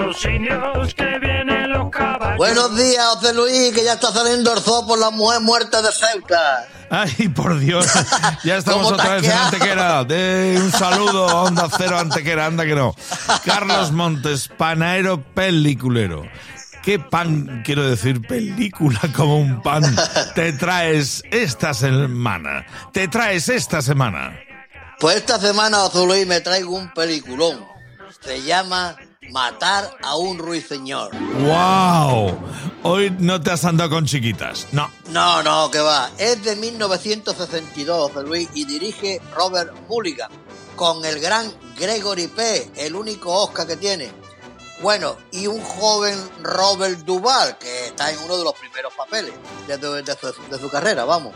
los indios que vienen los caballos. Buenos días, José Luis, que ya está saliendo el zoo por la mujer muerta de Ceuta. Ay, por Dios. Ya estamos ¿Cómo otra vez en? Antequera. De un saludo a Onda Cero Antequera, anda que no. Carlos Montes, panaero peliculero. ¿Qué pan, quiero decir, película como un pan, te traes esta semana? Te traes esta semana. Pues esta semana, José Luis, me traigo un peliculón. Se llama Matar a un ruiseñor. ¡Wow! Hoy no te has andado con chiquitas. No. No, no, que va. Es de 1962, José Luis, y dirige Robert Mulligan, con el gran Gregory P., el único Oscar que tiene. Bueno, y un joven Robert Duvall, que está en uno de los primeros papeles de, de- de su, de su carrera, vamos.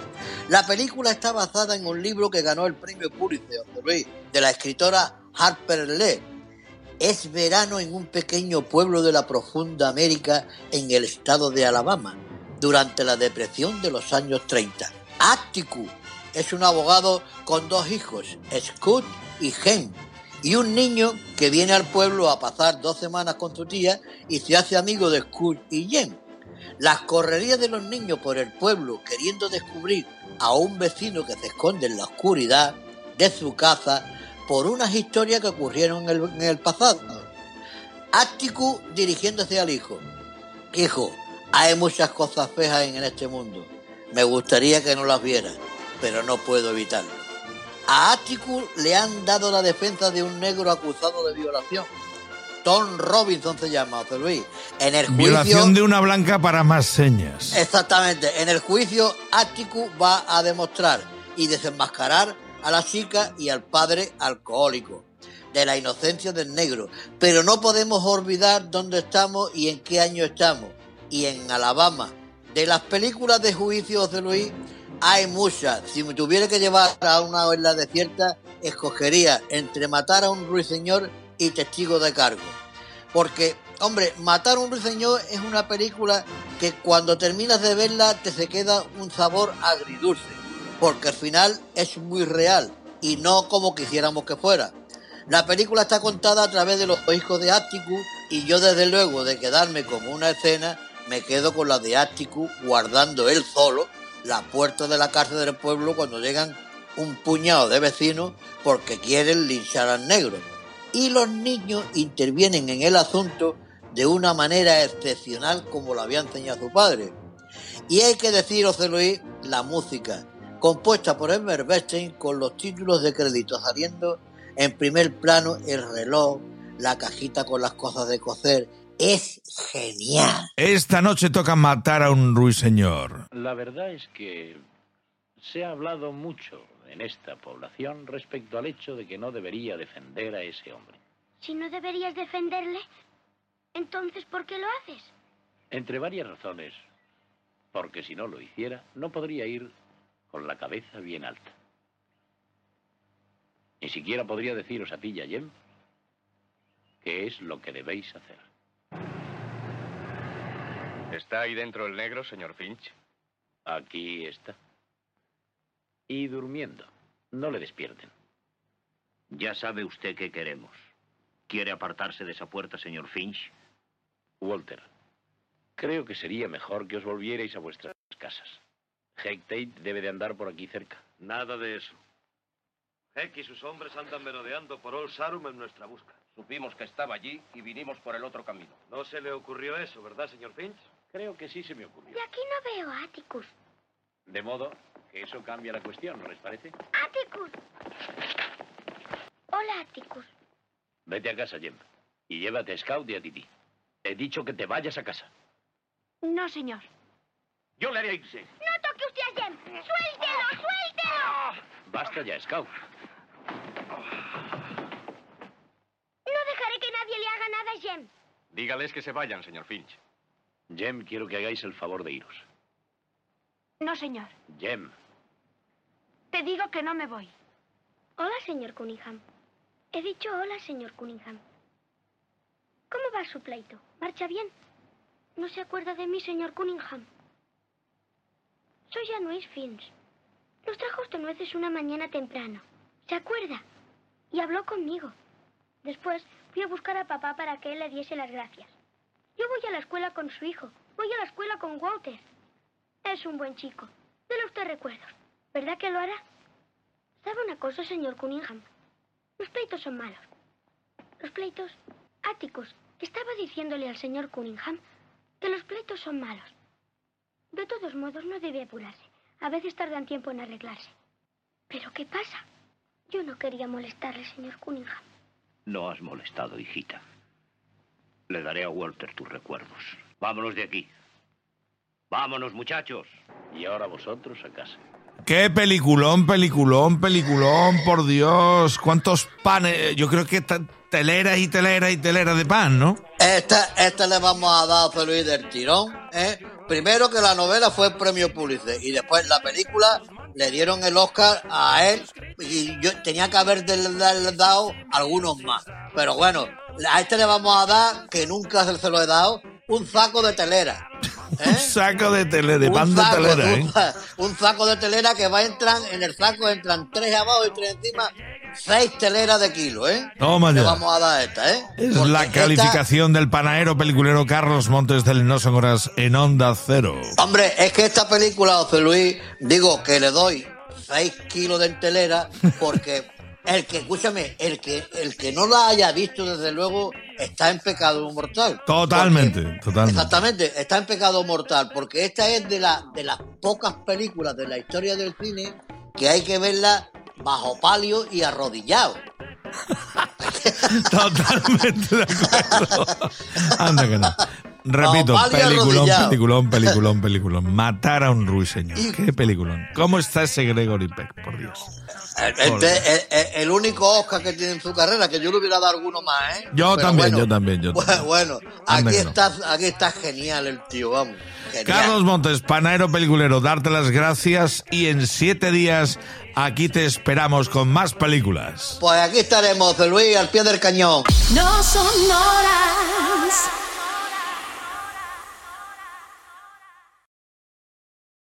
La película está basada en un libro que ganó el premio Pulitzer, de la escritora Harper Lee. Es verano en un pequeño pueblo de la profunda América en el estado de Alabama, durante la depresión de los años 30. Atticus es un abogado con dos hijos, Scott y Hen, y un niño que viene al pueblo a pasar dos semanas con su tía y se hace amigo de Scott y Jen. Las correrías de los niños por el pueblo queriendo descubrir a un vecino que se esconde en la oscuridad de su casa por unas historias que ocurrieron en el, en el pasado. Atticus dirigiéndose al hijo. Hijo, hay muchas cosas feas en este mundo. Me gustaría que no las viera, pero no puedo evitarlo. A Atticus le han dado la defensa de un negro acusado de violación. Tom Robinson se llama, José Luis. En el juicio... Violación de una blanca para más señas. Exactamente. En el juicio, Atticus va a demostrar y desenmascarar a la chica y al padre alcohólico de la inocencia del negro. Pero no podemos olvidar dónde estamos y en qué año estamos. Y en Alabama. De las películas de juicio de Luis hay muchas. Si me tuviera que llevar a una isla desierta, escogería entre matar a un ruiseñor y testigo de cargo. Porque, hombre, Matar a un ruiseñor es una película que cuando terminas de verla te se queda un sabor agridulce. Porque al final es muy real y no como quisiéramos que fuera. La película está contada a través de los hijos de Atticus y yo desde luego de quedarme con una escena me quedo con la de Atticus guardando él solo la puerta de la cárcel del pueblo cuando llegan un puñado de vecinos porque quieren linchar al negro. Y los niños intervienen en el asunto de una manera excepcional como lo había enseñado su padre. Y hay que decir, José Luis, la música, compuesta por Elmer Bernstein con los títulos de crédito saliendo en primer plano el reloj, la cajita con las cosas de coser, es genial. Esta noche toca matar a un ruiseñor. La verdad es que se ha hablado mucho en esta población respecto al hecho de que no debería defender a ese hombre. Si no deberías defenderle, entonces ¿por qué lo haces? Entre varias razones. Porque si no lo hiciera, no podría ir con la cabeza bien alta. Ni siquiera podría deciros a ti y a Jem qué es lo que debéis hacer. ¿Está ahí dentro el negro, señor Finch? Aquí está. Y durmiendo. No le despierten. Ya sabe usted qué queremos. ¿Quiere apartarse de esa puerta, señor Finch? Walter, creo que sería mejor que os volvierais a vuestras casas. Heck Tate debe de andar por aquí cerca. Nada de eso. Heck y sus hombres andan merodeando por Old Sarum en nuestra busca. Supimos que estaba allí y vinimos por el otro camino. No se le ocurrió eso, ¿verdad, señor Finch? Creo que sí se me ocurrió. Y aquí no veo a Atticus. De modo que eso cambia la cuestión, ¿no les parece? Atticus. Hola, Atticus. Vete a casa, Jem. Y llévate a Scout y a Titi. He dicho que te vayas a casa. No, señor. Yo le haré irse. ¡No toque usted a Jem! ¡Suéltelo, suéltelo! Basta ya, Scout. No dejaré que nadie le haga nada a Jem. Dígales que se vayan, señor Finch. Jem, quiero que hagáis el favor de iros. No, señor. Jem, Te digo que no me voy. Hola, señor Cunningham. He dicho hola, señor Cunningham. ¿Cómo va su pleito? ¿Marcha bien? ¿No se acuerda de mí, señor Cunningham? Soy Januis Finch. Nos trajo usted nueces una mañana temprano. ¿Se acuerda? Y habló conmigo. Después Fui a buscar a papá para que él le diese las gracias. Yo voy a la escuela con su hijo. Voy a la escuela con Walter. Es un buen chico. Dele usted recuerdos. ¿Verdad que lo hará? ¿Sabe una cosa, señor Cunningham? Los pleitos son malos. Los pleitos... Áticos, estaba diciéndole al señor Cunningham que los pleitos son malos. De todos modos, no debe apurarse. A veces tardan tiempo en arreglarse. ¿Pero qué pasa? Yo no quería molestarle, señor Cunningham. No has molestado, hijita. Le daré a Walter tus recuerdos. Vámonos de aquí. Vámonos, muchachos. Y ahora vosotros a casa. Qué peliculón, peliculón, peliculón, por Dios. ¿Cuántos panes? Yo creo que ta- telera y telera y telera de pan, ¿no? Esta, esta le vamos a dar a Luis del tirón. ¿eh? Primero que la novela fue el premio Pulitzer y después la película le dieron el Oscar a él y yo tenía que haber dado algunos más. Pero bueno, a este le vamos a dar, que nunca se, lo he dado, un saco de telera. ¿eh? Un saco de tele, de pan de telera, ¿eh? un saco de telera que va a entrar, en el saco entran tres abajo y tres encima, seis teleras de kilo, ¿eh? Toma Le ya. vamos a dar esta, ¿eh? Es Porque la esta- calificación del panadero peliculero Carlos Montes del No Son Horas en Onda Cero. Hombre, es que esta película, José Luis, digo que le doy 6 kilos de telera porque el que, escúchame, el que, el que no la haya visto, desde luego, está en pecado mortal. Totalmente, Porque- totalmente. Exactamente, está en pecado mortal, porque esta es de, la, de las pocas películas de la historia del cine que hay que verla bajo palio y arrodillado. Totalmente de acuerdo. Anda que no. Repito, peliculón, peliculón, peliculón, peliculón. Matar a un ruiseñor. Qué peliculón. ¿Cómo está ese Gregory Peck, por Dios? Este es el, el único Oscar que tiene en su carrera, que yo le hubiera dado alguno más, ¿eh? Yo Pero también, bueno, yo también, yo Bueno, también. bueno, aquí está, aquí está genial el tío, vamos. Genial. Carlos Montes, panadero peliculero, darte las gracias y en siete días aquí te esperamos con más películas. Pues aquí estaremos, José Luis, al pie del cañón. No son horas